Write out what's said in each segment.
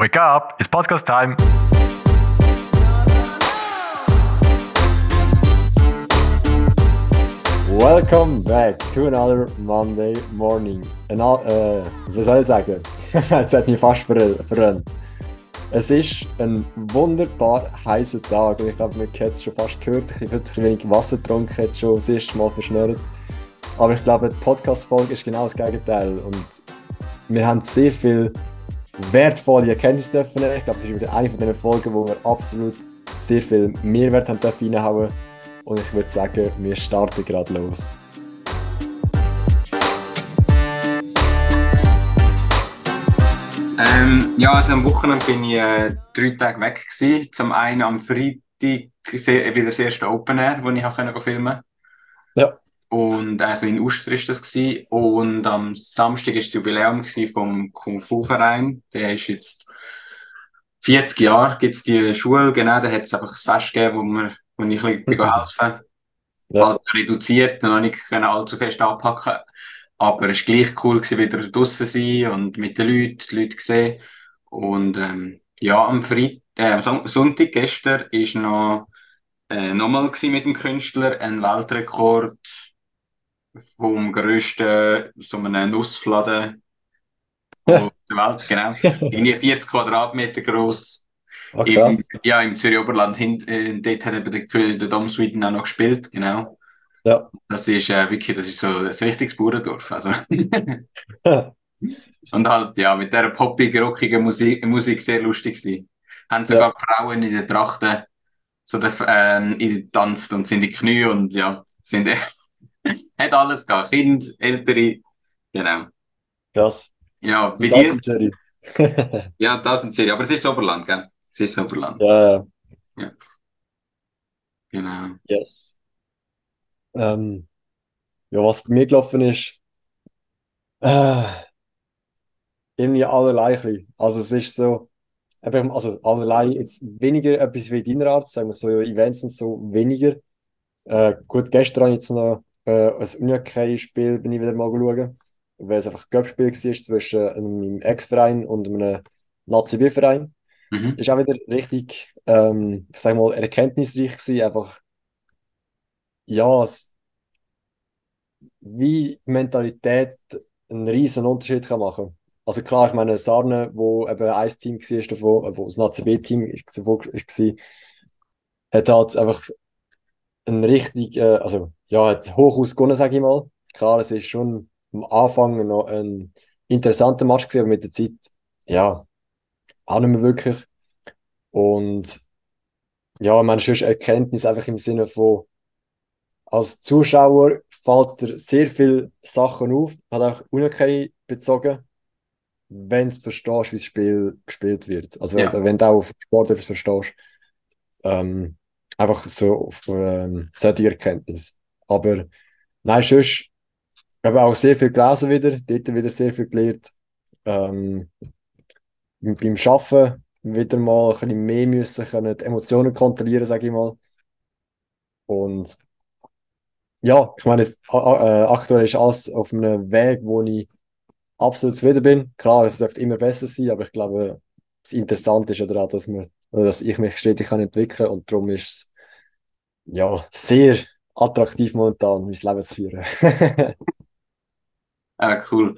Wake up, it's podcast time. Welcome back to another Monday morning. Ana äh, was soll ich sagen? Jetzt hat mich fast ver verrennt. Es ist ein wunderbar heißer Tag und ich glaube, man hat es schon fast gehört. Ich habe heute wenig Wasser getrunken, jetzt schon das erste Mal verschnürt. Aber ich glaube, die Podcast-Folge ist genau das Gegenteil. Und wir haben sehr viel wertvolle Erkenntnisse dürfen. Ich glaube, es ist wieder eine von den Folgen, wo wir absolut sehr viel Mehrwert haben dürfen reinhauen. Und ich würde sagen, wir starten gerade los. Ähm, ja, also am Wochenende bin ich äh, drei Tage weg gewesen. Zum einen am Freitag se- wieder das erste Open Air, wo ich filmen Ja. Und also in Uster ist das gewesen. Und am Samstag ist das Jubiläum vom Kung Fu Verein. Der ist jetzt 40 Jahre gibt's die Schule. Genau, da hat es einfach ein Fest gegeben, wo wir, wo ich ein bisschen helfen. Ja. Also reduziert, noch nicht können allzu fest anpacken. Aber es war gleich cool, gewesen, wieder draußen zu sein und mit den Leuten, die Leute sehen. Und ähm, ja, am Freitag, äh, am Son- Sonntag gestern ist noch äh, nochmal mit dem Künstler ein Weltrekord vom grössten, so einem Nussfladen der Welt, genau. Irgendwie 40 Quadratmeter groß. Ah, Im, ja, im Zürich Oberland. Hin, äh, dort hat eben der, der Dom Sweden auch noch gespielt, genau. Ja. Das ist äh, wirklich, das ist so ein richtiges Bauerndorf. Also. Und halt, ja, mit dieser poppigen, rockigen Musik, Musik sehr lustig gewesen. Haben sogar Frauen in den Trachten so der, ähm, getanzt und sind in die Knie und ja, sind hat alles gehabt. Kind, Ältere, genau. krass. Ja, bei das dir, ja, das in Zürich, aber es ist Oberland, gell? Es ist Oberland, ja, ja, genau. yes. Ähm, ja, was bei mir gelaufen ist, äh, irgendwie allerlei. bisschen. Also es ist so, also allerlei jetzt weniger etwas wie deiner Art, sagen wir so Events und so weniger. Äh, gut, gestern habe ich jetzt noch äh, ein Unihockey-Spiel bin ich wieder mal schauen, weil es einfach ein Cup-Spiel war zwischen einem Ex-Verein und einem Nazi-B-Verein. Mhm. Das ist auch wieder richtig, ähm, ich sag mal, erkenntnisreich gewesen, einfach, ja, es, wie die Mentalität einen riesen Unterschied kann machen. Also klar, ich meine, Sarne, wo eben ein Team war davon, wo das davon war, hat halt einfach ein richtig, äh, also ja, hat hoch ausgegangen, sage ich mal. Klar, es ist schon am Anfang noch ein interessanter Match gewesen, aber mit der Zeit, ja, auch nicht mehr wirklich. Und ja, meine, sonst Erkenntnis einfach im Sinne von, als Zuschauer fällt dir sehr viele Sachen auf, hat auch Unihockey bezogen, wenn du verstehst, wie das Spiel gespielt wird. Also Ja. wenn, wenn du auch auf Sport etwas verstehst. Ähm, einfach so auf ähm, solche Erkenntnis. Aber nein, sonst habe auch sehr viel gelesen wieder, dort wieder sehr viel gelernt. Ähm, beim Arbeiten wieder mal ein bisschen mehr müssen können, die Emotionen kontrollieren, sage ich mal. Und ja, ich meine, es, äh, aktuell ist alles auf einem Weg, wo ich absolut zufrieden bin. Klar, es dürfte immer besser sein, aber ich glaube, das Interessante ist oder auch, dass, oder dass ich mich stetig kann entwickeln und darum ist es ja sehr attraktiv momentan, mein Leben zu führen. Ah, cool.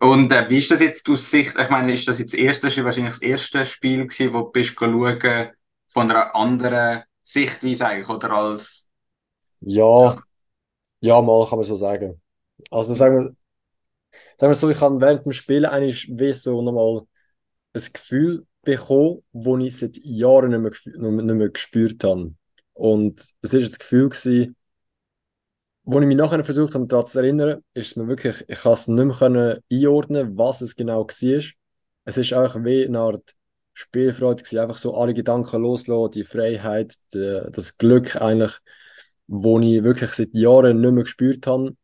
Und äh, wie ist das jetzt aus Sicht, ich meine, ist das jetzt das erste, wahrscheinlich das erste Spiel gewesen, wo du bist schauen von einer anderen Sichtweise eigentlich, oder als, Ja, ja, mal kann man so sagen. Also sagen wir, sagen wir so, ich habe während dem Spielen eigentlich wie so nochmal ein Gefühl bekommen, das ich seit Jahren nicht mehr, nicht mehr gespürt habe. Und es ist ein Gefühl gewesen, wo ich mich nachher versucht habe, daran zu erinnern, ist es mir wirklich, ich kann es nicht mehr einordnen, was es genau war. Es ist einfach wie eine Art Spielfreude gewesen, einfach so alle Gedanken loslassen, die Freiheit, die, das Glück eigentlich, wo ich wirklich seit Jahren nicht mehr gespürt habe.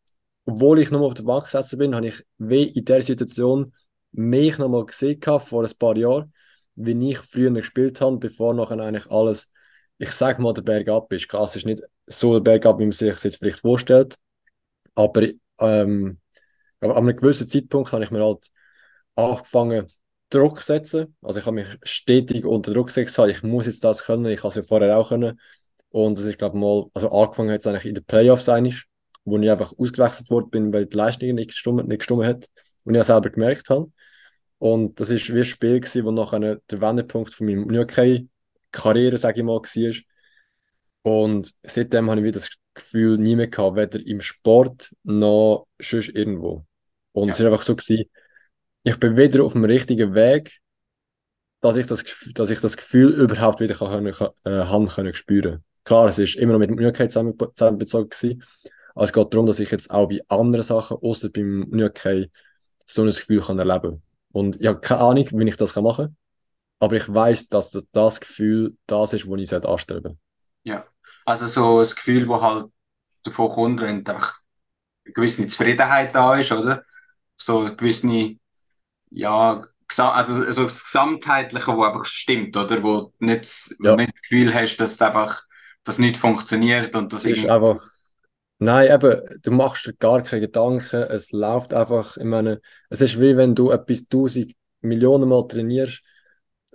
Obwohl ich nur auf der Bank gesessen bin, habe ich wie in dieser Situation mich nochmal gesehen gehabt, vor ein paar Jahren, wie ich früher gespielt habe, bevor nachher eigentlich alles, ich sage mal, der Berg ab ist. Klar, es ist nicht so der Berg ab, wie man sich das jetzt vielleicht vorstellt, aber ähm, an einem gewissen Zeitpunkt habe ich mir halt angefangen, Druck setzen. Also ich habe mich stetig unter Druck gesetzt, ich muss jetzt das können, ich habe es ja vorher auch können. Und das ist, glaube ich, mal, also angefangen hat es eigentlich in den Playoffs eigentlich, wo ich einfach ausgewechselt worden bin, weil die Leistung nicht gestimmt, nicht hat und ich auch selber gemerkt habe. Und das ist wie ein Spiel gewesen, wo nachher der Wendepunkt von meinem Unihockey-Karriere, sage ich mal, war. Und seitdem habe ich wieder das Gefühl nie mehr gehabt, weder im Sport noch sonst irgendwo. Und ja. es war einfach so gewesen, ich bin wieder auf dem richtigen Weg, dass ich das, dass ich das Gefühl überhaupt wieder kann, kann, äh, haben können spüren. Klar, es ist immer noch mit Möglichkeit zusammenbezogen gewesen, aber es geht darum, dass ich jetzt auch bei anderen Sachen, außer beim Möglichkeit, so ein Gefühl kann erleben Und ich habe keine Ahnung, wie ich das machen kann, aber ich weiß, dass das, das Gefühl das ist, was ich anstreben Ja, also so das Gefühl, das halt davon kommt, wenn einfach eine gewisse Zufriedenheit da ist, oder? So eine gewisse ja, also, also das Gesamtheitliche, wo einfach stimmt, oder? Wo nicht, ja. nicht das Gefühl hast, dass einfach das nicht funktioniert und das ist einfach. Nein, eben, du machst dir gar keine Gedanken, es läuft einfach, ich meine, es ist wie wenn du etwas tausend Millionen Mal trainierst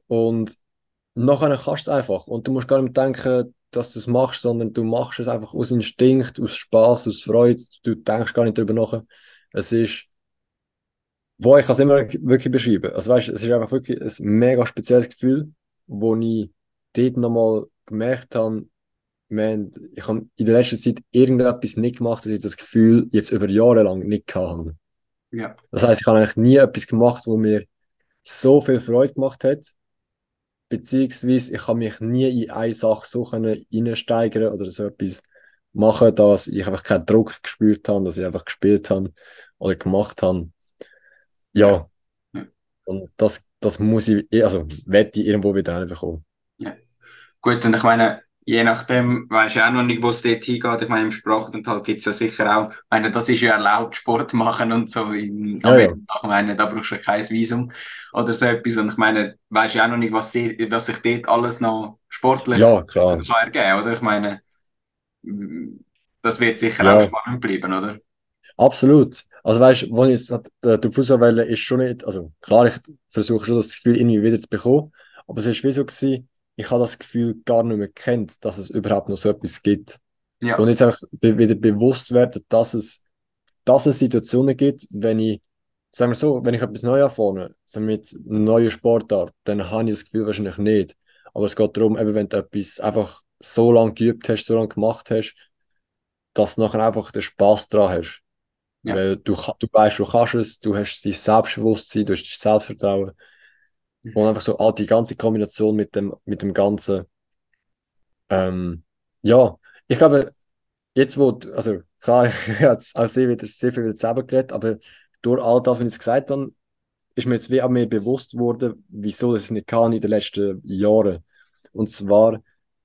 und nachher kannst du es einfach und du musst gar nicht denken, dass du es machst, sondern du machst es einfach aus Instinkt, aus Spaß, aus Freude, du denkst gar nicht darüber nach. Es ist wo ich kann es immer wirklich beschreiben. Also weißt, es ist einfach wirklich ein mega spezielles Gefühl, wo ich dort nochmal gemerkt habe, man, ich habe in der letzten Zeit irgendetwas nicht gemacht, dass ich das Gefühl jetzt über Jahre lang nicht hatte. Ja. Das heißt, ich habe eigentlich nie etwas gemacht, wo mir so viel Freude gemacht hat, beziehungsweise ich habe mich nie in eine Sache so reinsteigern oder so etwas machen, dass ich einfach keinen Druck gespürt habe, dass ich einfach gespielt habe oder gemacht habe. Ja. ja. Und das, das muss ich, also werde ich irgendwo wieder reinbekommen. Ja. Gut, und ich meine, je nachdem, weiß ich auch noch nicht, wo es dort hingeht. Ich meine, im Sprachenteil gibt es ja sicher auch, ich meine, das ist ja erlaubt, Sport machen und so in ja, ja. Ich meine, da brauchst du kein Visum oder so etwas. Und ich meine, weiß ich auch noch nicht, was, die, was sich dort alles noch sportlich ja, klar. kann ergeben, oder? Ich meine, das wird sicher ja. auch spannend bleiben, oder? Absolut. Also weißt du, jetzt äh, der Fußballwelle ist schon nicht, also klar, ich versuche schon das Gefühl irgendwie wieder zu bekommen, aber es ist wie so gewesen, ich habe das Gefühl gar nicht mehr kennt, dass es überhaupt noch so etwas gibt. Ja. Und jetzt einfach wieder bewusst werden, dass es, dass es Situationen gibt, wenn ich, sagen wir so, wenn ich etwas Neues anfange, mit neuen Sportart, dann habe ich das Gefühl wahrscheinlich nicht. Aber es geht darum, eben wenn du etwas einfach so lange geübt hast, so lange gemacht hast, dass du nachher einfach den Spaß dran hast. Ja. Weil du, du weißt, du kannst es, du hast dein Selbstbewusstsein, du hast dein Selbstvertrauen. Mhm. Und einfach so all die ganze Kombination mit dem, mit dem Ganzen. Ähm, ja, ich glaube, jetzt wo, also klar, ich habe auch sehr, wieder, sehr viel wieder selber geredet, aber durch all das, was ich gesagt habe, ist mir jetzt wie auch mehr bewusst geworden, wieso das nicht kann in den letzten Jahren. Und zwar,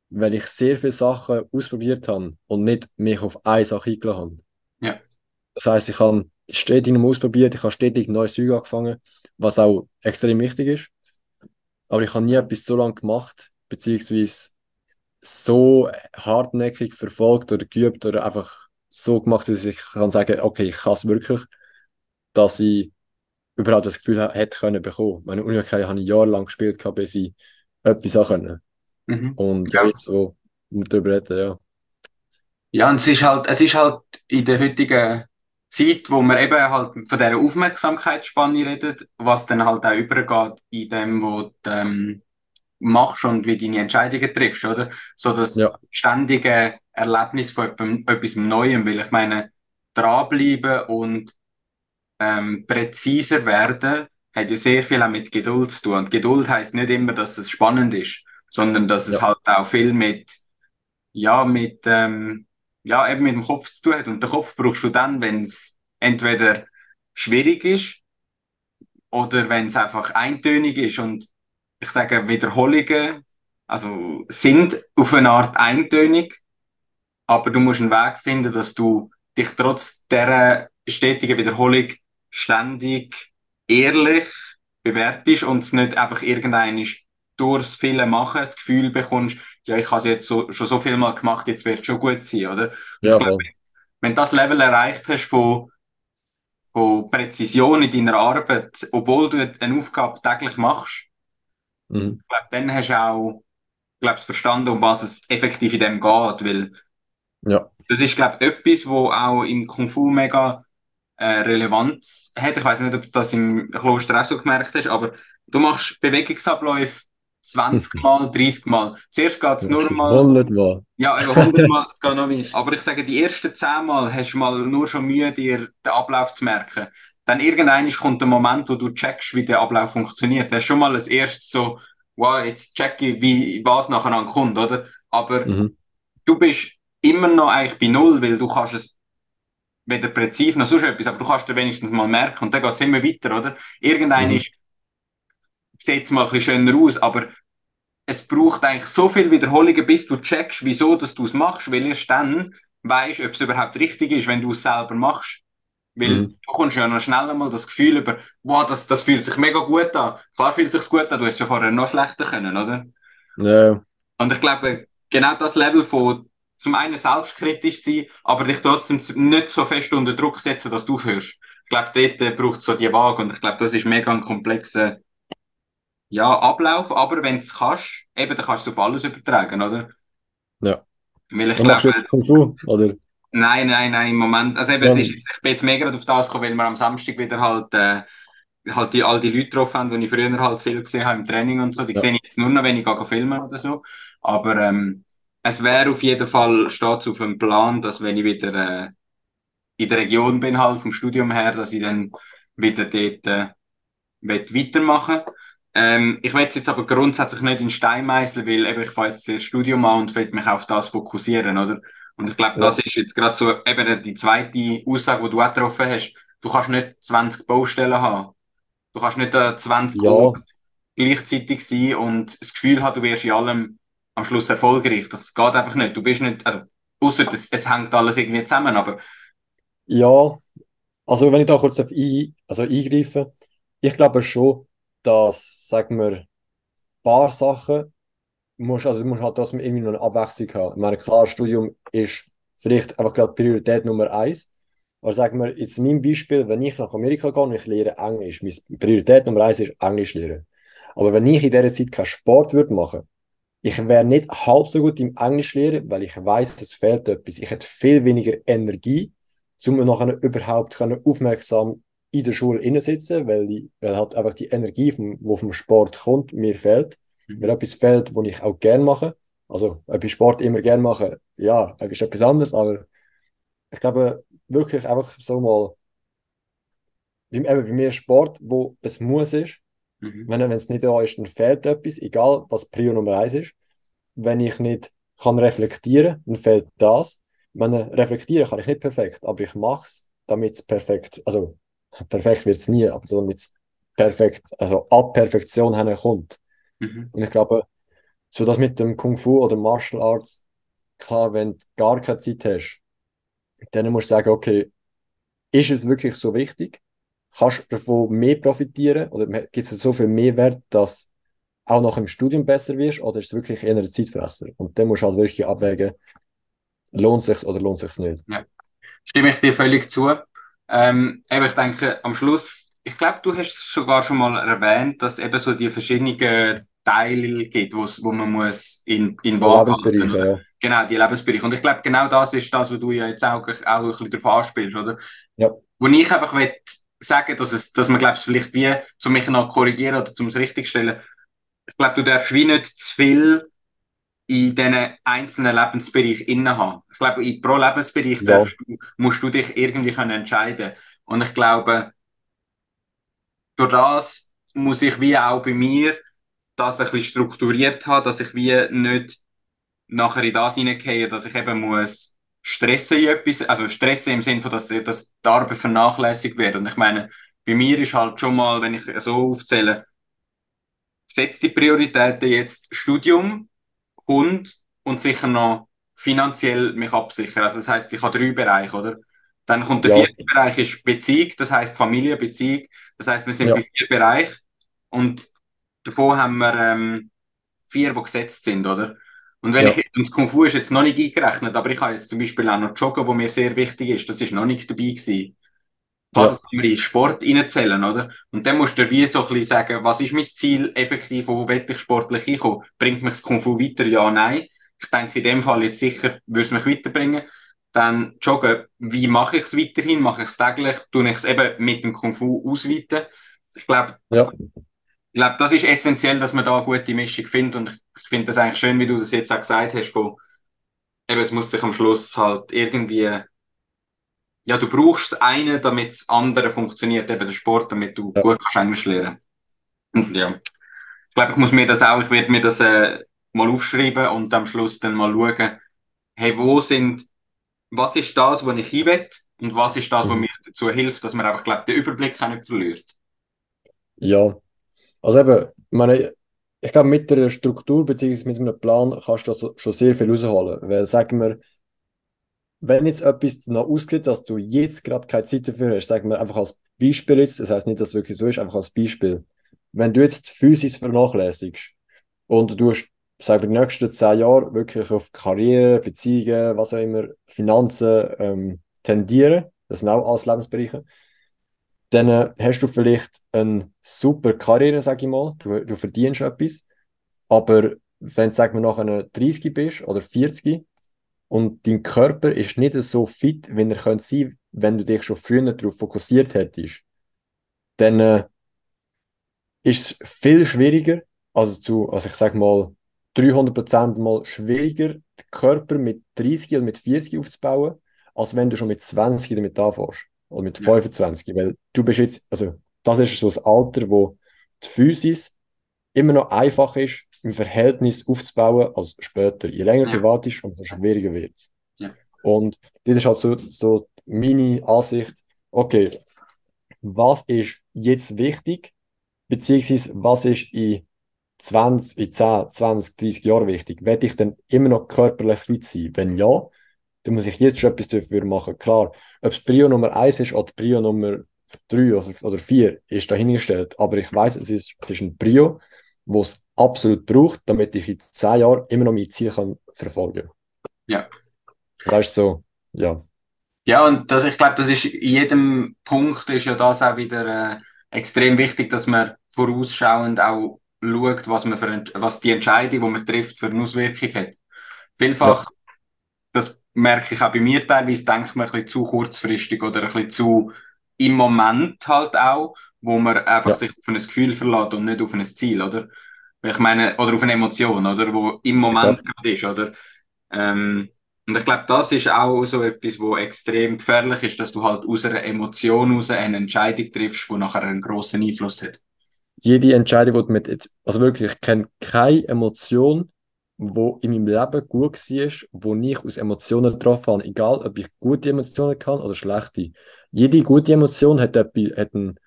weil ich sehr viele Sachen ausprobiert habe und nicht mich auf eine Sache eingeladen habe. Ja. Das heißt, ich habe stetig noch ausprobiert, ich habe stetig neue Zeug angefangen, was auch extrem wichtig ist. Aber ich habe nie etwas so lange gemacht, beziehungsweise so hartnäckig verfolgt oder geübt oder einfach so gemacht, dass ich kann sagen, okay, ich kann es wirklich, dass ich überhaupt das Gefühl hätte können bekommen. Meine Universität habe ich jahrelang gespielt, bis ich etwas auch können. Mhm. Und ja. jetzt so darüber reden, ja. Ja, und es ist halt, es ist halt in der heutigen Zeit, wo man eben halt von dieser Aufmerksamkeitsspanne redet, was dann halt auch übergeht in dem, wo du ähm, machst und wie deine Entscheidungen triffst, oder? So das ja. ständige Erlebnis von etwas Neuem, weil ich meine, dranbleiben und ähm, präziser werden hat ja sehr viel auch mit Geduld zu tun. Und Geduld heißt nicht immer, dass es spannend ist, sondern dass es halt auch viel mit, ja, mit, ähm, ja, eben mit dem Kopf zu tun hat. Und den Kopf brauchst du dann, wenn es entweder schwierig ist oder wenn es einfach eintönig ist. Und ich sage, Wiederholungen, also sind auf eine Art eintönig, aber du musst einen Weg finden, dass du dich trotz dieser stetigen Wiederholung ständig ehrlich bewertest und es nicht einfach irgendein durchs viele Machen das Gefühl bekommst, ja, ich habe es jetzt so, schon so viel mal gemacht, jetzt wird es schon gut sein, oder? Ja, voll. wenn du das Level erreicht hast von, von Präzision in deiner Arbeit, obwohl du eine Aufgabe täglich machst, Mhm. ich glaube, dann hast du auch, glaubst, verstanden, um was es effektiv in dem geht, weil Ja. das ist, glaube ich, etwas, wo auch im Kung Fu mega äh, Relevanz hat. Ich weiß nicht, ob du das im Kloster auch so gemerkt hast, aber du machst Bewegungsabläufe 20 Mal, 30 Mal. Zuerst geht es nur mal, 100 Mal. ja, über 100 Mal, es geht noch mehr. Aber ich sage, die ersten 10 Mal hast du mal nur schon Mühe, dir den Ablauf zu merken. Dann irgendwann kommt der Moment, wo du checkst, wie der Ablauf funktioniert. Das ist schon mal das erste so, wow, jetzt check ich, wie, was nacheinander kommt, oder? Aber Mhm. du bist immer noch eigentlich bei Null, weil du kannst es weder präzise noch sonst etwas, aber du kannst dir wenigstens mal merken und dann geht es immer weiter, oder? Irgendein Mhm. ist, sieht es mal ein bisschen schöner aus, aber es braucht eigentlich so viele Wiederholungen, bis du checkst, wieso dass du es machst, weil erst dann weißt, ob es überhaupt richtig ist, wenn du es selber machst. Weil Mhm. du kommst ja noch schnell mal das Gefühl über, wow, das, das fühlt sich mega gut an. Klar fühlt es sich gut an, du hast es ja vorher noch schlechter können, oder? Ja. Und ich glaube, genau das Level von zum einen selbstkritisch sein, aber dich trotzdem nicht so fest unter Druck setzen, dass du aufhörst. Ich glaube, dort äh, braucht es so die Waage und ich glaube, das ist mega ein komplexer ja, Ablauf, aber wenn du es kannst, eben, dann kannst du auf alles übertragen, oder? Ja. Weil ich Dann glaube, jetzt Kung Fu, oder? nein, nein, nein, im Moment, also eben, Ja. es ist, ich bin jetzt mega auf das gekommen, weil wir am Samstag wieder halt, äh, halt die, all die Leute getroffen haben, die ich früher halt viel gesehen habe im Training und so, die Ja. sehe ich jetzt nur noch, wenn ich gehe filmen oder so, aber ähm, es wäre auf jeden Fall, steht auf dem Plan, dass wenn ich wieder äh, in der Region bin, halt vom Studium her, dass ich dann wieder dort äh, will weitermachen ähm, ich will jetzt aber grundsätzlich nicht in Stein meißeln, weil eben ich fange jetzt das Studium an und will mich auf das fokussieren, oder? Und ich glaube, Ja. das ist jetzt gerade so eben die zweite Aussage, die du auch getroffen hast. Du kannst nicht 20 Baustellen haben. Du kannst nicht äh, 20 Ja. Orte gleichzeitig sein und das Gefühl haben, du wirst in allem am Schluss erfolgreich. Das geht einfach nicht. Du bist nicht, also, außer es, es hängt alles irgendwie zusammen, aber Ja, also wenn ich da kurz auf ein, also eingreife, ich glaube schon, dass, sagen wir, ein paar Sachen musst, also du musst halt trotzdem irgendwie noch eine Abwechslung haben. Ich meine, klar, Studium ist vielleicht einfach gerade Priorität Nummer eins. Aber sagen wir, jetzt in meinem Beispiel, wenn ich nach Amerika gehe und ich lehre Englisch, meine Priorität Nummer eins ist Englisch lernen. Aber wenn ich in dieser Zeit keinen Sport würde machen, ich wäre nicht halb so gut im Englisch lernen, weil ich weiß, es fehlt etwas. Ich hätte viel weniger Energie, um nachher überhaupt aufmerksam in der Schule insitzen, weil, die, weil halt einfach die Energie, vom, die vom Sport kommt, mir fehlt. Mhm. Weil etwas fehlt, was ich auch gerne mache. Also, ich Sport immer gerne mache, ja, das ist etwas anderes, aber ich glaube, wirklich einfach so mal, eben bei mir Sport, wo es muss ist, mhm. wenn es nicht da ist, dann fehlt etwas, egal was Prio Nummer eins ist. Wenn ich nicht kann reflektieren, dann fehlt das. Wenn ich reflektieren kann ich nicht perfekt, aber ich mache es, damit es perfekt, also perfekt wird es nie, aber damit es perfekt, also ab Perfektion kommt. Mhm. Und ich glaube, so das mit dem Kung Fu oder Martial Arts, klar, wenn du gar keine Zeit hast, dann musst du sagen, okay, ist es wirklich so wichtig? Kannst du davon mehr profitieren? Oder gibt es so viel Mehrwert, dass auch nach dem Studium besser wirst? Oder ist es wirklich eher ein Zeitfresser? Und dann musst du halt wirklich abwägen, lohnt es sich oder lohnt es sich nicht? Stimme ich dir völlig zu. Ähm, eben, ich denke, am Schluss, ich glaube, du hast es sogar schon mal erwähnt, dass eben so die verschiedenen Teile gibt, wo man muss in, in So Lebensbereiche, ja. Genau, die Lebensbereiche. Und ich glaube, genau das ist das, was du ja jetzt auch, auch ein bisschen davon anspielst, oder? Ja. Wo ich einfach will sagen, dass es, dass man, glaubst vielleicht wie, zum mich noch korrigieren oder zum es richtig stellen, ich glaube, du darfst wie nicht zu viel in diesen einzelnen Lebensbereichen inne haben. Ich glaube, in pro Lebensbereich Ja. du- musst du dich irgendwie können entscheiden. Und ich glaube, durch das muss ich wie auch bei mir das ein bisschen strukturiert haben, dass ich wie nicht nachher in das hineingehe, dass ich eben muss stressen in etwas, also stressen im Sinne von, dass, dass die Arbeit vernachlässigt wird. Und ich meine, bei mir ist halt schon mal, wenn ich so aufzähle, setzt die Prioritäten jetzt Studium, Hund und sicher noch finanziell mich absichern. Also das heißt, ich habe drei Bereiche, oder? Dann kommt der Ja. vierte Bereich ist Beziehung, das heißt Familie, Beziehung. Das heißt, wir sind Ja. bei vier Bereichen und davon haben wir ähm, vier, die gesetzt sind, oder? Und wenn Ja. ich, und das Kung Fu ist jetzt noch nicht eingerechnet, aber ich habe jetzt zum Beispiel auch noch Joggen, wo mir sehr wichtig ist, das ist noch nicht dabei gewesen. Sport reinzählen, oder? Und dann musst du wie so ein bisschen sagen, was ist mein Ziel effektiv, wo will ich sportlich hinkommen? Bringt mich das Kung Fu weiter? Ja, nein. Ich denke, in dem Fall jetzt sicher würde es mich weiterbringen. Dann joggen, wie mache ich es weiterhin? Mache ich es täglich? Tue ich es eben mit dem Kung Fu ausweiten? Ich glaube, ja. ich glaube, das ist essentiell, dass man da eine gute Mischung findet. Und ich finde das eigentlich schön, wie du das jetzt auch gesagt hast, von, eben, es muss sich am Schluss halt irgendwie ja, du brauchst das eine, damit das andere funktioniert, eben der Sport, damit du ja. gut kannst Englisch lernen. Und ja, ich glaube, ich muss mir das auch, ich werde mir das äh, mal aufschreiben und am Schluss dann mal schauen, hey, wo sind, was ist das, wo ich hin will und was ist das, was mhm. mir dazu hilft, dass man einfach, glaube den Überblick auch nicht verliert. Ja, also eben, ich meine, ich glaube, mit der Struktur bzw. mit einem Plan kannst du schon sehr viel rausholen. Weil, sagen wir, wenn jetzt etwas noch aussieht, dass du jetzt gerade keine Zeit dafür hast, sagen wir einfach als Beispiel jetzt, das heißt nicht, dass es wirklich so ist, einfach als Beispiel. Wenn du jetzt Physis vernachlässigst und du hast, sagen wir, die nächsten zehn Jahre wirklich auf Karriere, Beziehungen, was auch immer, Finanzen ähm, tendieren, das sind auch alles Lebensbereiche, dann äh, hast du vielleicht eine super Karriere, sage ich mal, du, du verdienst etwas, aber wenn du, sagen wir, nachher 30 bist oder 40, und dein Körper ist nicht so fit, wie er könnte sein, wenn du dich schon früher darauf fokussiert hättest, dann äh, ist es viel schwieriger, also zu, also ich sage mal 300% mal schwieriger, den Körper mit 30 oder mit 40 aufzubauen, als wenn du schon mit 20 damit anfängst. Oder mit 25. Ja. Weil du bist jetzt, also das ist so das Alter, wo die Physis immer noch einfach ist, im Verhältnis aufzubauen als später. Je länger ja. privat ist, umso schwieriger wird es. Ja. Und das ist halt so, so meine Ansicht, okay, was ist jetzt wichtig, beziehungsweise was ist in 20, in 10, 20, 30 Jahren wichtig? Werde ich dann immer noch körperlich fit sein? Wenn ja, dann muss ich jetzt schon etwas dafür machen. Klar, ob es Prio Nummer 1 ist oder Prio Nummer 3 oder, oder 4, ist dahingestellt. Aber ich weiß, es ist, es ist ein Prio, wo es absolut braucht, damit ich in zehn Jahren immer noch mein Ziel kann verfolgen kann. Ja. Weißt du, so, ja. Ja, und das, ich glaube, das ist in jedem Punkt ist ja das auch wieder äh, extrem wichtig, dass man vorausschauend auch schaut, was, man für, was die Entscheidung, die man trifft, für eine Auswirkung hat. Vielfach, ja. das merke ich auch bei mir teilweise, denkt man ein bisschen zu kurzfristig oder ein bisschen zu im Moment halt auch, wo man einfach ja. sich auf ein Gefühl verlässt und nicht auf ein Ziel, oder? Ich meine, oder auf eine Emotion, oder? Wo im Moment gerade ist, oder? Ähm, und ich glaube, das ist auch so etwas, wo extrem gefährlich ist, dass du halt aus einer Emotion heraus eine Entscheidung triffst, die nachher einen grossen Einfluss hat. Jede Entscheidung, die du mit jetzt, also wirklich, ich kenne keine Emotion, wo in meinem Leben gut war, wo ich aus Emotionen getroffen habe, egal ob ich gute Emotionen kann oder schlechte. Jede gute Emotion hat, hat einen,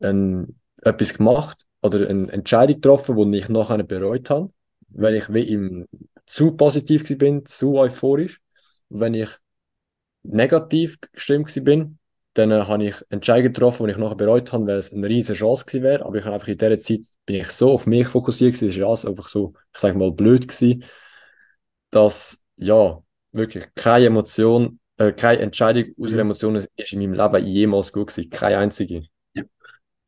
einen, etwas gemacht, oder eine Entscheidung getroffen, die ich nachher bereut habe, weil ich wie im zu positiv bin, zu euphorisch. wenn ich negativ gestimmt bin, dann äh, habe ich Entscheidungen getroffen, die ich nachher bereut habe, weil es eine riesige Chance gewesen wäre. Aber ich habe einfach in dieser Zeit bin ich so auf mich fokussiert gewesen, es war einfach so, ich sage mal, blöd gewesen, dass ja wirklich keine Emotion, äh, keine Entscheidung aus mhm. Emotionen ist in meinem Leben jemals gut gewesen, keine einzige.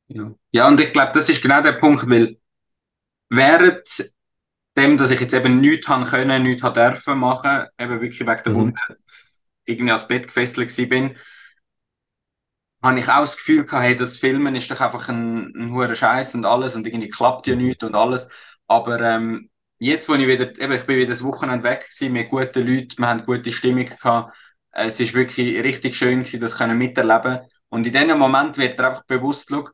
Ja, ja und ich glaube, das ist genau der Punkt, weil während dem, dass ich jetzt eben nichts haben können, nichts haben dürfen machen, eben wirklich wegen der mhm. Wunde irgendwie ans Bett gefesselt bin, habe ich auch das Gefühl gehabt, hey, das Filmen ist doch einfach ein, ein hoher Scheiß und alles und irgendwie klappt ja nichts und alles. Aber ähm, jetzt, wo ich wieder, eben, ich bin wieder das Wochenende weg gewesen, mit guten Leuten, wir haben gute Stimmung gehabt, es ist wirklich richtig schön gewesen, das können miterleben. Und in diesem Moment wird dir einfach bewusst, schau,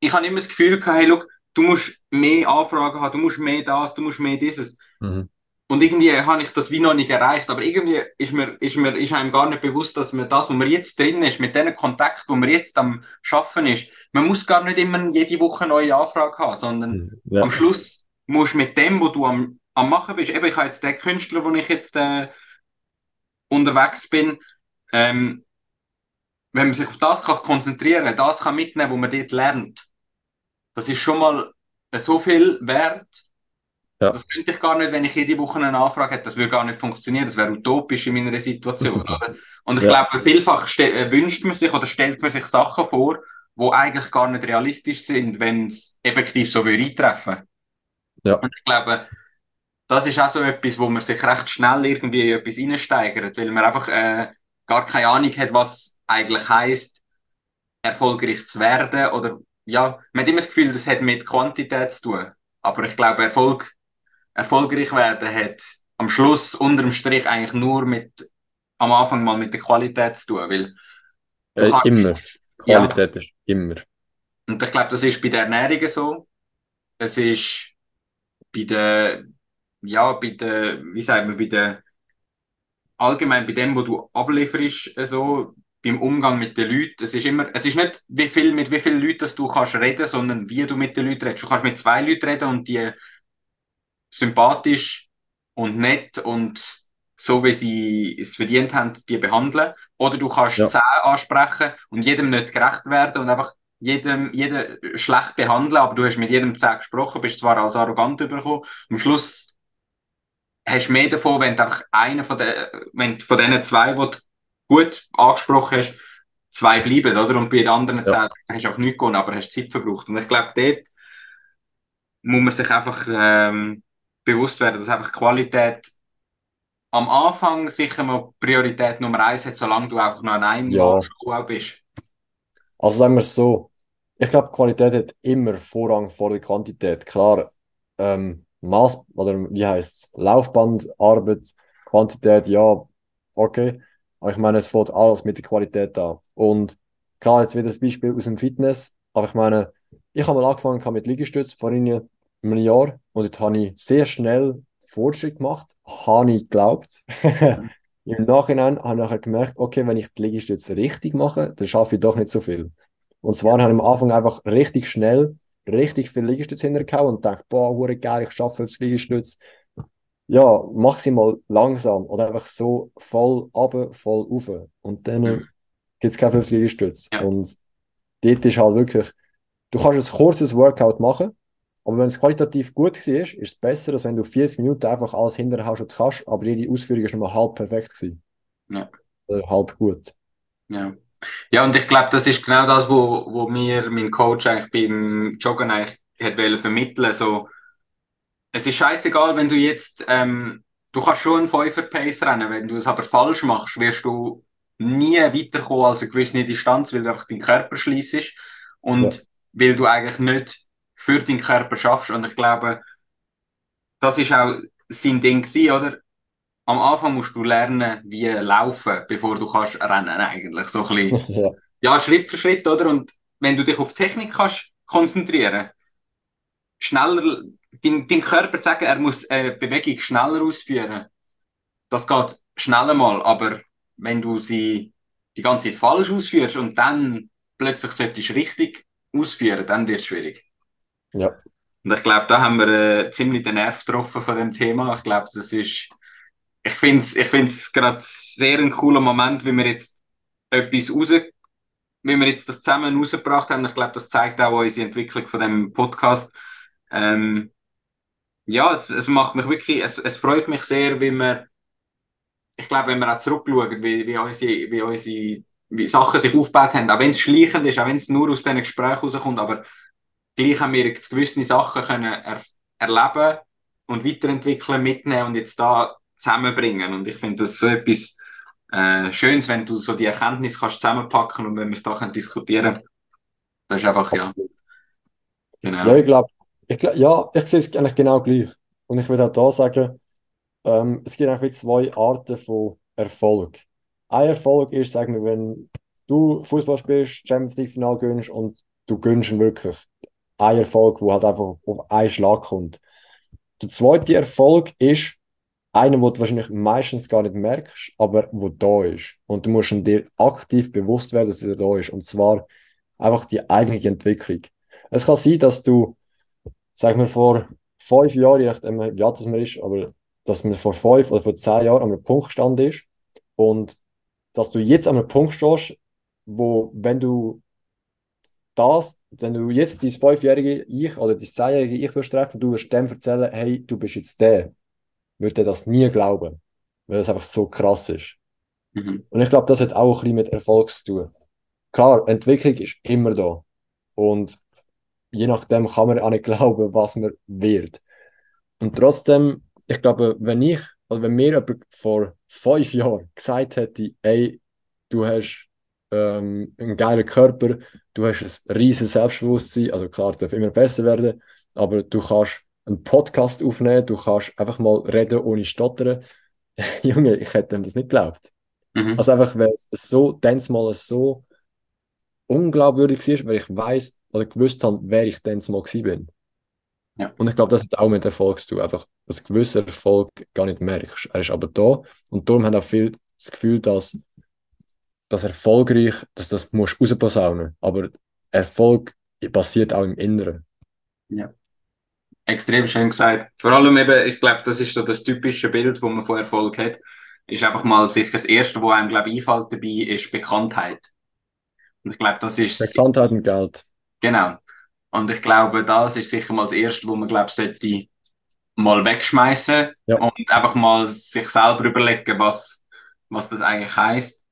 ich habe immer das Gefühl gehabt, hey, look, du musst mehr Anfragen haben, du musst mehr das, du musst mehr dieses. Mhm. Und irgendwie habe ich das wie noch nicht erreicht, aber irgendwie ist mir, ist mir, ist einem gar nicht bewusst, dass man das, wo man jetzt drin ist, mit dem Kontakt, wo man jetzt am Schaffen ist, man muss gar nicht immer jede Woche neue Anfragen haben, sondern mhm. ja. am Schluss musst du mit dem, wo du am, am machen bist, eben, ich habe jetzt den Künstler, wo ich jetzt äh, unterwegs bin, ähm, wenn man sich auf das kann konzentrieren kann, das kann mitnehmen, wo man dort lernt, das ist schon mal so viel wert, Ja. Das könnte ich gar nicht, wenn ich jede Woche eine Anfrage hätte. Das würde gar nicht funktionieren. Das wäre utopisch in meiner Situation, oder? Und ich Ja. glaube, vielfach äh, wünscht man sich oder stellt man sich Sachen vor, wo eigentlich gar nicht realistisch sind, wenn es effektiv so würde eintreffen. Ja. Und ich glaube, das ist auch so etwas, wo man sich recht schnell irgendwie in etwas reinsteigert, weil man einfach äh, gar keine Ahnung hat, was eigentlich heißt, erfolgreich zu werden. Oder ja, man hat immer das Gefühl, das hat mit Quantität zu tun. Aber ich glaube, Erfolg, erfolgreich werden hat am Schluss unterm Strich eigentlich nur mit am Anfang mal mit der Qualität zu tun. Weil Äh, kannst- immer. Ja. Qualität ist immer. Und ich glaube, das ist bei der Ernährung so. Es ist bei der, ja, bei der, wie sagen wir, bei der, allgemein bei dem, wo du ablieferst, äh, so, beim Umgang mit den Leuten. Es ist immer, es ist nicht, wie viel, mit wie vielen Leuten dass du kannst reden, sondern wie du mit den Leuten redest. Du kannst mit zwei Leuten reden und die sympathisch und nett und so, wie sie es verdient haben, die behandeln. Oder du kannst Ja. zehn ansprechen und jedem nicht gerecht werden und einfach jedem, jeden schlecht behandeln, aber du hast mit jedem zehn gesprochen, bist zwar als arrogant überkommen. Am Schluss hast du mehr davon, wenn du einfach einen von den, wenn von diesen zwei, die gut angesprochen hast, zwei bleiben, oder? Und bei den anderen Ja. zehn hast du auch nichts gewonnen, aber hast Zeit verbraucht. Und ich glaube, dort muss man sich einfach ähm, bewusst werden, dass einfach Qualität am Anfang sicher mal Priorität Nummer eins hat, solange du einfach noch an einem Ja. Show bist. Also sagen wir es so, ich glaube, Qualität hat immer Vorrang vor der Quantität. Klar, ähm, Maß, oder wie heißt es, Laufband, Arbeit, Quantität, ja, okay. Aber ich meine, es fängt alles mit der Qualität an. Und klar, jetzt wieder das Beispiel aus dem Fitness, aber ich meine, ich habe mal angefangen mit Liegestütz vor einem Jahr und dort habe ich sehr schnell Fortschritt gemacht, habe ich geglaubt. Im Nachhinein habe ich nachher gemerkt, okay, wenn ich die Liegestütze richtig mache, dann schaffe ich doch nicht so viel. Und zwar habe ich am Anfang einfach richtig schnell richtig viel Liegestütze hintergehauen und dachte, boah, hure geil, ich schaffe das Liegestütz. Ja, maximal langsam oder einfach so voll runter, voll rauf. Und dann Mhm. gibt es keine 50 Liegestütze. Ja. Und dort ist halt wirklich, du kannst ein kurzes Workout machen, aber wenn es qualitativ gut war, ist es besser, als wenn du 40 Minuten einfach alles hinterher hast und kannst, aber jede Ausführung ist nur halb perfekt gewesen. Ja. Oder halb gut. Ja. Ja, und ich glaube, das ist genau das, wo, wo mir mein Coach eigentlich beim Joggen eigentlich hat vermitteln. So, es ist scheißegal, wenn du jetzt, ähm, du kannst schon einen Fünfer Pace rennen, wenn du es aber falsch machst, wirst du nie weiterkommen als eine gewisse Distanz, weil du einfach deinen Körper schließt und weil du eigentlich nicht für deinen Körper schaffst. Und ich glaube, das ist auch sein Ding gewesen, oder? Am Anfang musst du lernen, wie laufen, bevor du kannst rennen eigentlich. So ein bisschen, ja. ja, Schritt für Schritt, oder? Und wenn du dich auf Technik kannst konzentrieren, schneller, dein, dein Körper sagen, er muss eine Bewegung schneller ausführen. Das geht schneller mal, aber wenn du sie die ganze Zeit falsch ausführst und dann plötzlich solltest du richtig ausführen, dann wird es schwierig. Ja. Und ich glaube, da haben wir äh, ziemlich den Nerv getroffen von dem Thema. Ich glaube, das ist, ich finde es ich find's gerade sehr ein cooler Moment, wie wir jetzt etwas raus, wie wir jetzt das zusammen rausgebracht haben. Ich glaube, das zeigt auch unsere Entwicklung von dem Podcast. Ähm, ja, es, es macht mich wirklich, es, es freut mich sehr, wie wir, ich glaube, wenn wir auch zurückschauen, wie, wie unsere, wie unsere wie Sachen sich aufgebaut haben, auch wenn es schleichend ist, auch wenn es nur aus diesen Gesprächen rauskommt, aber gleich haben wir gewisse Sachen können er, erleben und weiterentwickeln, mitnehmen und jetzt da zusammenbringen. Und ich finde das so etwas äh, Schönes, wenn du so die Erkenntnis kannst zusammenpacken und wenn wir es da können diskutieren Das ist einfach, ja. Genau. Ja, ich glaube, ich ja, ich sehe es eigentlich genau gleich. Und ich würde auch da sagen, ähm, es gibt eigentlich zwei Arten von Erfolg. Ein Erfolg ist, sagen wir, wenn du Fußball spielst, Champions League Final gönnst und du gönnst ihn wirklich. Ein Erfolg, wo halt einfach auf einen Schlag kommt. Der zweite Erfolg ist einer, wo du wahrscheinlich meistens gar nicht merkst, aber wo da ist. Und du musst dir aktiv bewusst werden, dass er da ist. Und zwar einfach die eigene Entwicklung. Es kann sein, dass du, sag mal, vor fünf Jahren, je nachdem, wie alt das man ist, aber dass man vor fünf oder vor zehn Jahren an einem Punkt gestanden ist und dass du jetzt an einem Punkt stehst, wo, wenn du das, wenn du jetzt dein fünfjährige Ich oder dein zehnjährige Ich würdest treffen, du würdest dem erzählen, hey, du bist jetzt der, würde er das nie glauben, weil das einfach so krass ist. Mhm. Und ich glaube, das hat auch ein bisschen mit Erfolg zu tun. Klar, Entwicklung ist immer da. Und je nachdem kann man auch nicht glauben, was man wird. Und trotzdem, ich glaube, wenn ich, oder wenn mir jemand vor fünf Jahren gesagt hätte, ey, du hast ähm, einen geilen Körper, du hast ein riesiges Selbstbewusstsein, also klar, es darf immer besser werden, aber du kannst einen Podcast aufnehmen, du kannst einfach mal reden ohne Stottern. Junge, ich hätte ihm das nicht geglaubt. Mhm. Also einfach, weil es so, dann mal so unglaubwürdig war, weil ich weiß oder gewusst habe, wer ich dann mal gewesen bin. Ja. Und ich glaube, das hat auch mit Erfolg zu tun. Einfach, dass gewisser Erfolg gar nicht merkst. Er ist aber da und darum hat auch viel das Gefühl, dass das erfolgreich, dass das musst rausposaunen. Aber Erfolg passiert auch im Inneren. Extrem schön gesagt. Vor allem eben, ich glaube, das ist so das typische Bild, wo man von Erfolg hat. Ist einfach mal sicher das Erste, wo einem, glaube ich, einfällt dabei, ist Bekanntheit. Und ich glaube, das ist Bekanntheit und Geld. Genau. Und ich glaube, das ist sicher mal das Erste, wo man, glaube ich, sollte mal wegschmeißen Ja. und einfach mal sich selber überlegen, was, was das eigentlich heißt.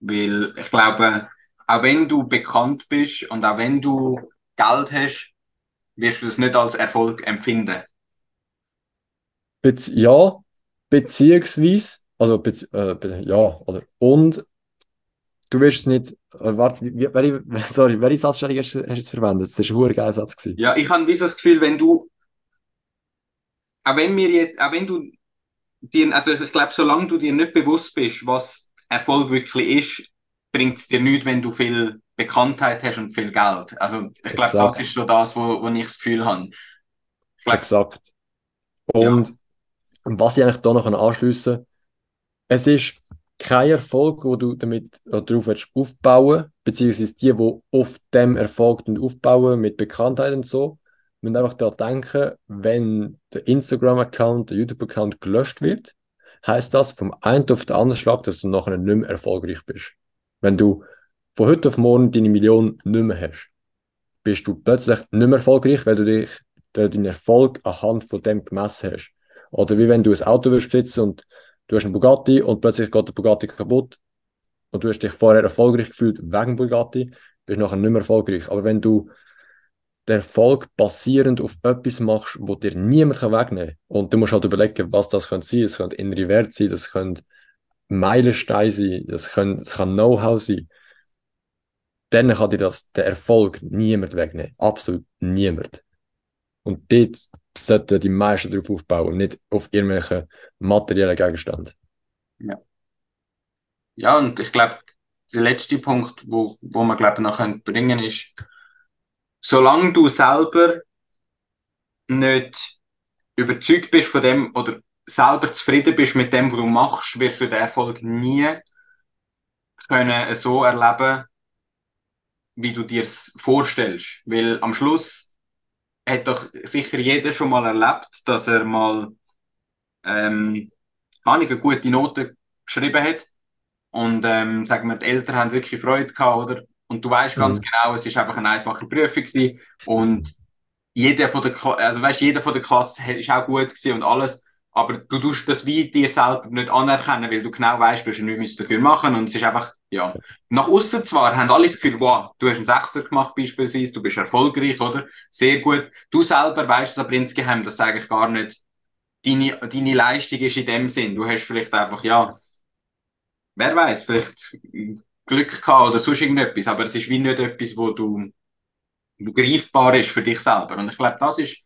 Weil ich glaube, auch wenn du bekannt bist und auch wenn du Geld hast, wirst du das nicht als Erfolg empfinden. Bezie ja, beziehungsweise, also äh, be ja, oder und du wirst es nicht, äh, warte, welche, sorry, welche Satzstellung hast, du- jetzt verwendet? Das war ein geiler Satz. Gewesen. Ja, ich habe wie so das Gefühl, wenn du, auch wenn mir jetzt, auch wenn du dir, also ich glaube, solange du dir nicht bewusst bist, was Erfolg wirklich ist, bringt es dir nichts, wenn du viel Bekanntheit hast und viel Geld. Also ich glaube, das ist so das, wo, wo ich das Gefühl habe. Ich glaube, Exakt. Und was ich eigentlich da noch anschliessen kann, es ist kein Erfolg, wo du damit darauf willst aufbauen beziehungsweise die, die auf dem Erfolg aufbauen, mit Bekanntheit und so, müssen einfach daran denken, wenn der Instagram-Account, der YouTube-Account gelöscht wird, heißt das vom einen auf den anderen Schlag, dass du nachher nicht mehr erfolgreich bist. Wenn du von heute auf morgen deine Million nicht mehr hast, bist du plötzlich nicht mehr erfolgreich, weil du dich deinen Erfolg anhand von dem gemessen hast. Oder wie wenn du ein Auto besitzen und du hast einen Bugatti und plötzlich geht der Bugatti kaputt und du hast dich vorher erfolgreich gefühlt wegen Bugatti, bist nachher nicht mehr erfolgreich. Aber wenn du den Erfolg basierend auf etwas machst, wo dir niemand wegnehmen kann, und du musst halt überlegen, was das könnte sein. Es könnte innere Werte sein, das könnte Meilensteine sein, das kann, das kann Know-how sein. Dann kann dir das, der Erfolg niemand wegnehmen. Absolut niemand. Und dort sollten die meisten darauf aufbauen und nicht auf irgendwelchen materiellen Gegenständen. ja, und ich glaube, der letzte Punkt, wo, wo man, glaube noch bringen ist, solange du selber nicht überzeugt bist von dem oder selber zufrieden bist mit dem, was du machst, wirst du den Erfolg nie können so erleben, wie du dir es vorstellst. Weil am Schluss hat doch sicher jeder schon mal erlebt, dass er mal ähm, eine gute Note geschrieben hat und ähm, sagen wir, die Eltern haben wirklich Freude gehabt, oder? Und du weißt ganz Mhm. genau, es ist einfach eine einfache Prüfung gewesen und jeder von der Kla also weißt, jeder von der Klasse ist auch gut gewesen und alles, aber du tust das wie dir selber nicht anerkennen, weil du genau weißt, du hast ja nichts dafür machen und es ist einfach, ja. Nach außen zwar haben alle das Gefühl, wow, du hast einen Sechser gemacht beispielsweise, du bist erfolgreich, oder? Sehr gut. Du selber weißt es aber insgeheim, dass es eigentlich gar nicht deine, deine Leistung ist in dem Sinn. Du hast vielleicht einfach, ja, wer weiß, vielleicht Glück gehabt oder sonst irgendetwas, aber es ist wie nicht etwas, wo du, wo greifbar ist für dich selber. Und ich glaube, das ist,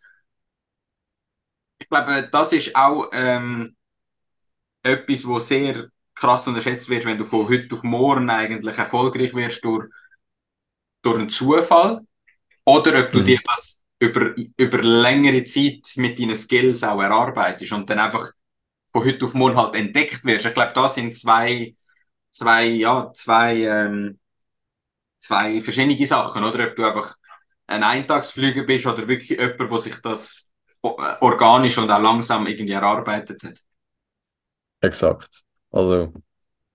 ich glaube, das ist auch ähm, etwas, wo sehr krass unterschätzt wird, wenn du von heute auf morgen eigentlich erfolgreich wirst durch, durch einen Zufall oder ob du Mhm. dir das über, über längere Zeit mit deinen Skills auch erarbeitest und dann einfach von heute auf morgen halt entdeckt wirst. Ich glaube, das sind zwei, zwei, ja, zwei, ähm, zwei verschiedene Sachen, oder? Ob du einfach ein Eintagsflüger bist oder wirklich jemand, der sich das organisch und auch langsam irgendwie erarbeitet hat. Exakt. Also,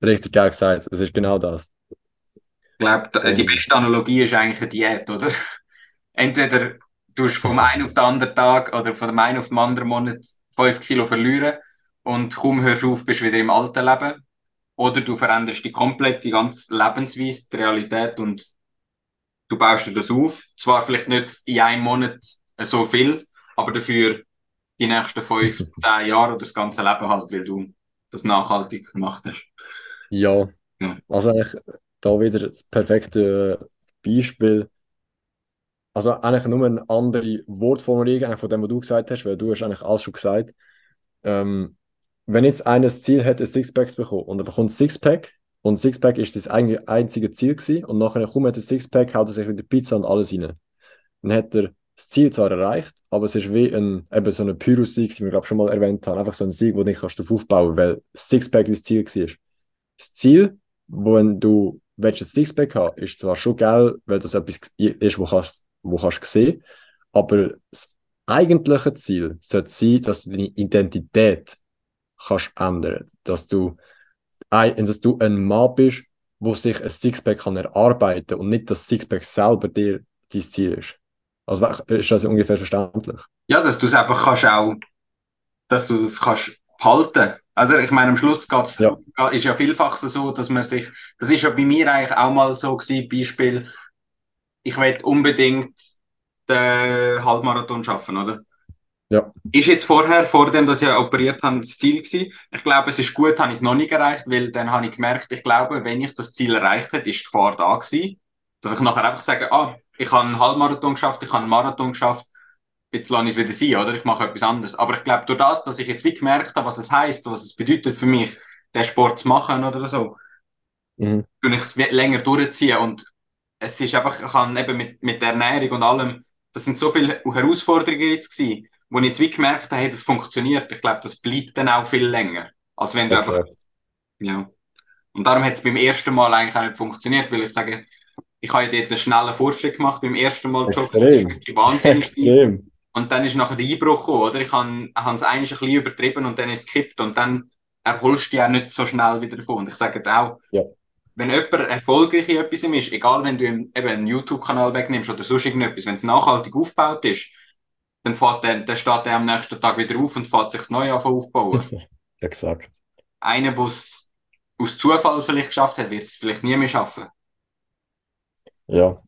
richtig geil gesagt. Es ist genau das. Ich glaube, die beste Analogie ist eigentlich eine Diät, oder? Entweder du hast vom einen auf den anderen Tag oder von dem einen auf den anderen Monat 5 Kilo verlieren und kaum hörst du auf, bist du wieder im alten Leben. Oder du veränderst die komplett, die ganze Lebensweise, die Realität und du baust dir das auf. Zwar vielleicht nicht in einem Monat so viel, aber dafür die nächsten fünf, zehn Jahre oder das ganze Leben halt, weil du das nachhaltig gemacht hast. Ja, ja. also eigentlich da wieder das perfekte Beispiel. Also eigentlich nur eine andere Wortformulierung von dem, was du gesagt hast, weil du hast eigentlich alles schon gesagt. Ähm, wenn jetzt einer das Ziel hat, ein Sixpack zu bekommen und er bekommt ein Sixpack und Sixpack ist sein eigentlich einzige Ziel gewesen und nachher kommt er ein Sixpack, haut er sich mit der Pizza und alles rein. Dann hat er das Ziel zwar erreicht, aber es ist wie ein, eben so ein Pyro-Sieg, wie wir glaube schon mal erwähnt haben, einfach so ein Sieg, wo du nicht kannst aufbauen weil das Sixpack das Ziel war. Das Ziel, wenn du willst, ein Sixpack haben, ist zwar schon geil, weil das etwas ist, wo kannst, wo kannst sehen, aber das eigentliche Ziel sollte sein, dass du deine Identität kannst ändern. Dass du, dass du ein Mann bist, wo sich ein Sixpack kann erarbeiten und nicht das Sixpack selber dir dein Ziel ist. Also ist das ungefähr verständlich? Ja, dass du es einfach kannst auch, dass du das kannst behalten. Also ich meine, am Schluss geht's, ja. ist ja vielfach so, dass man sich, das ist ja bei mir eigentlich auch mal so gewesen, Beispiel, ich will unbedingt den Halbmarathon schaffen, oder? Ja. Ist jetzt vorher, vor dem, dass ich operiert habe, das Ziel gewesen. Ich glaube, es ist gut, habe ich es noch nicht erreicht, weil dann habe ich gemerkt, ich glaube, wenn ich das Ziel erreicht hätte, ist die Gefahr da gewesen, dass ich nachher einfach sage, ah, ich habe einen Halbmarathon geschafft, ich habe einen Marathon geschafft, jetzt lasse ich es wieder sein, oder? Ich mache etwas anderes. Aber ich glaube, durch das, dass ich jetzt wie gemerkt habe, was es heißt, was es bedeutet für mich, den Sport zu machen oder so, mhm. ich es länger durchziehen und es ist einfach, ich habe eben mit, mit der Ernährung und allem, das sind so viele Herausforderungen jetzt gewesen, wo ich jetzt wie gemerkt habe, hey, das funktioniert. Ich glaube, das bleibt dann auch viel länger, als wenn du Exakt. einfach, ja. Und darum hat es beim ersten Mal eigentlich auch nicht funktioniert, weil ich sage, ich habe ja dort einen schnellen Fortschritt gemacht beim ersten Mal joggen. Das ist wirklich wahnsinnig. Extrem. Und dann ist nachher der Einbruch gekommen, oder? Ich habe es eigentlich ein bisschen übertrieben und dann ist es gekippt und dann erholst du dich auch nicht so schnell wieder davon. Und ich sage auch, ja. wenn jemand erfolgreich in etwas ist, egal wenn du eben einen YouTube-Kanal wegnimmst oder sonst irgendetwas, wenn es nachhaltig aufgebaut ist, dann, fährt der, dann steht er am nächsten Tag wieder auf und fährt sich das Neue aufbauen. Exakt. Einer, der es aus Zufall vielleicht geschafft hat, wird es vielleicht nie mehr schaffen. Ja.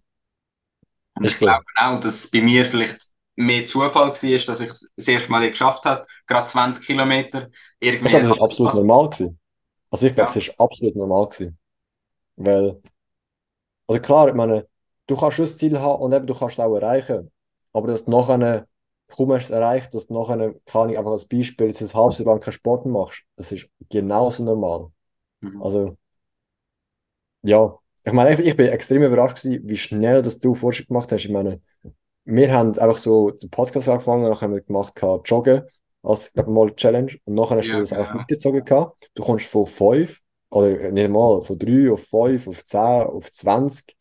Und ich so. glaube auch, dass bei mir vielleicht mehr Zufall war, dass ich es das erste Mal geschafft habe, gerade 20 Kilometer. Irgendwie ich glaube, das war absolut normal. Gewesen. Also ich glaube, ja. es war absolut normal. Gewesen. Weil, also klar, ich meine, du kannst das Ziel haben und eben, du kannst es auch erreichen. Aber dass du nachher kaum hast es erreicht, dass du nachher, kann ich einfach als Beispiel, jetzt ein halbes Jahr lang keinen Sport machst, das ist genauso normal. Mhm. Also, ja, ich meine, ich, ich bin extrem überrascht gewesen, wie schnell dass du Fortschritt gemacht hast. Ich meine, wir haben einfach so den Podcast angefangen, dann haben wir gemacht, gehabt, Joggen als glaube mal Challenge und nachher hast ja, du das auch ja. weitergezogen gehabt. Du kommst von 5 oder nicht mal, von 3 auf 5, auf 10, auf 20.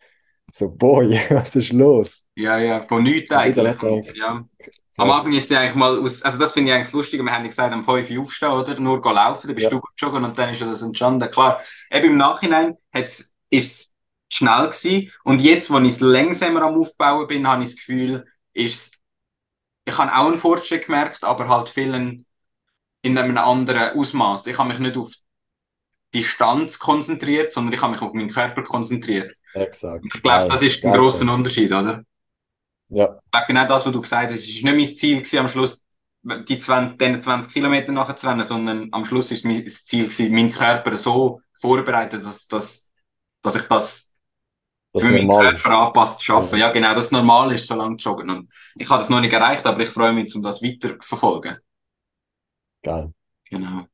So, boy, was ist los? Ja, ja, von nichts eigentlich. Ja. Am Anfang ist es eigentlich mal aus, also das finde ich eigentlich lustig, wir haben ja gesagt, am 5 Uhr aufstehen, oder? Nur laufen, dann bist ja. du joggen und dann ist das entstanden. Klar, eben im Nachhinein ist es schnell gewesen und jetzt, wo ich es langsamer am Aufbauen bin, habe ich das Gefühl, ist ich habe auch einen Fortschritt gemerkt, aber halt vielen in einem anderen Ausmaß. Ich habe mich nicht auf Distanz konzentriert, sondern ich habe mich auf meinen Körper konzentriert. Exakt. Ich glaube, das ist ein großer Unterschied, oder? Ja. Ich glaube, genau das, was du gesagt hast, ist nicht mein Ziel gewesen, am Schluss die 20, 20 Kilometer nachher zu rennen, sondern am Schluss ist mein Ziel gewesen, meinen Körper so vorbereitet, dass, dass, dass ich das, das für meinen Körper ist. anpasst schaffe. Ja. ja, genau, das normal ist, so lange zu joggen. Und ich habe das noch nicht erreicht, aber ich freue mich, um das weiter zu verfolgen. Geil. Genau.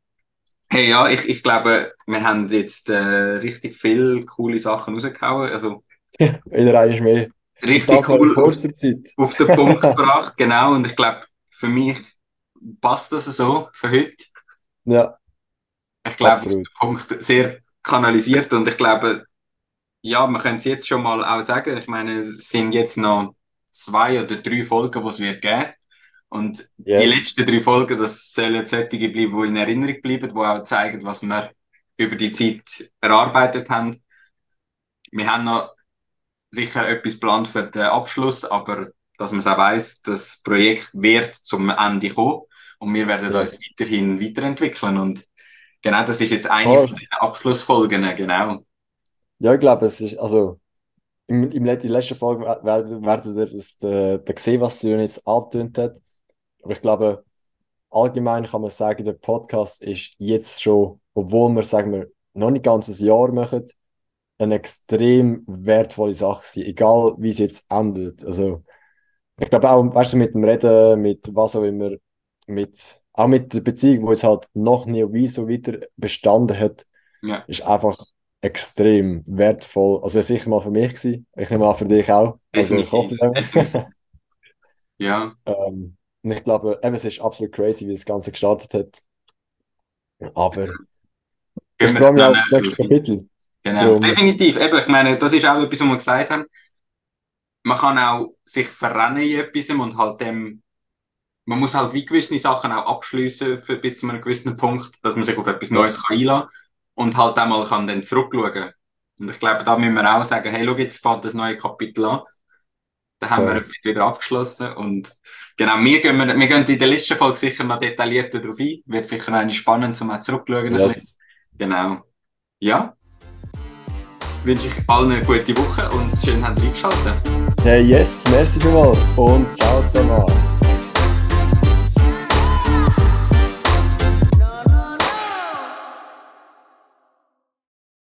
Hey, ja, ich, ich glaube, wir haben jetzt äh, richtig viele coole Sachen rausgehauen. Also, Wieder eines mehr richtig cool auf, auf, den Punkt gebracht, genau. Und ich glaube, für mich passt das so für heute. Ja. Ich glaube, auf den Punkt sehr kanalisiert und ich glaube, ja, man kann es jetzt schon mal auch sagen. Ich meine, es sind jetzt noch zwei oder drei Folgen, die es wird geben. Und yes. die letzten drei Folgen, das sollen solche bleiben, die in Erinnerung bleiben, die auch zeigen, was wir über die Zeit erarbeitet haben wir haben noch sicher etwas geplant für den Abschluss, aber dass man es auch weiss, das Projekt wird zum Ende kommen und wir werden yes. uns weiterhin weiterentwickeln und genau das ist jetzt eine oh, von den Abschlussfolgen, genau. Ja, ich glaube, es ist, also im, im, in der letzten Folge werdet ihr das äh, sehen, was sie jetzt angetönt hat. Aber ich glaube, allgemein kann man sagen, der Podcast ist jetzt schon, obwohl wir, sagen wir, noch nicht ganz ein Jahr machen, eine extrem wertvolle Sache gewesen, egal wie es jetzt endet. Also, ich glaube auch, weißt du, mit dem Reden, mit was auch immer, mit, auch mit der Beziehung, wo es halt noch nie wie so wieder bestanden hat, ja. ist einfach extrem wertvoll. Also sicher mal für mich gewesen. Ich nehme mal für dich auch. Also ich hoffe Ja. Ähm, und ich glaube, eben, es ist absolut crazy, wie das Ganze gestartet hat. Aber ich freue mich auf das nächste Kapitel. Genau, definitiv. Eben, ich meine, das ist auch etwas, was wir gesagt haben. Man kann auch sich verrennen in etwas und halt dem, man muss halt wie gewisse Sachen auch abschließen bis zu einem gewissen Punkt, dass man sich auf etwas Neues kann einlassen und halt einmal kann dann zurückschauen. Und ich glaube, da müssen wir auch sagen, hey, schau, jetzt fängt das neue Kapitel an. Da haben yes. wir wieder abgeschlossen. Und genau, wir gehen, wir, wir gehen in der letzten Folge sicher noch detaillierter darauf ein. Wird sicher eine spannend, um auch zurückzuschauen. Yes. Genau. Ja. Wünsche ich allen eine gute Woche und schön, dass ihr eingeschaltet. Hey, yes, merci vielmals und ciao zusammen.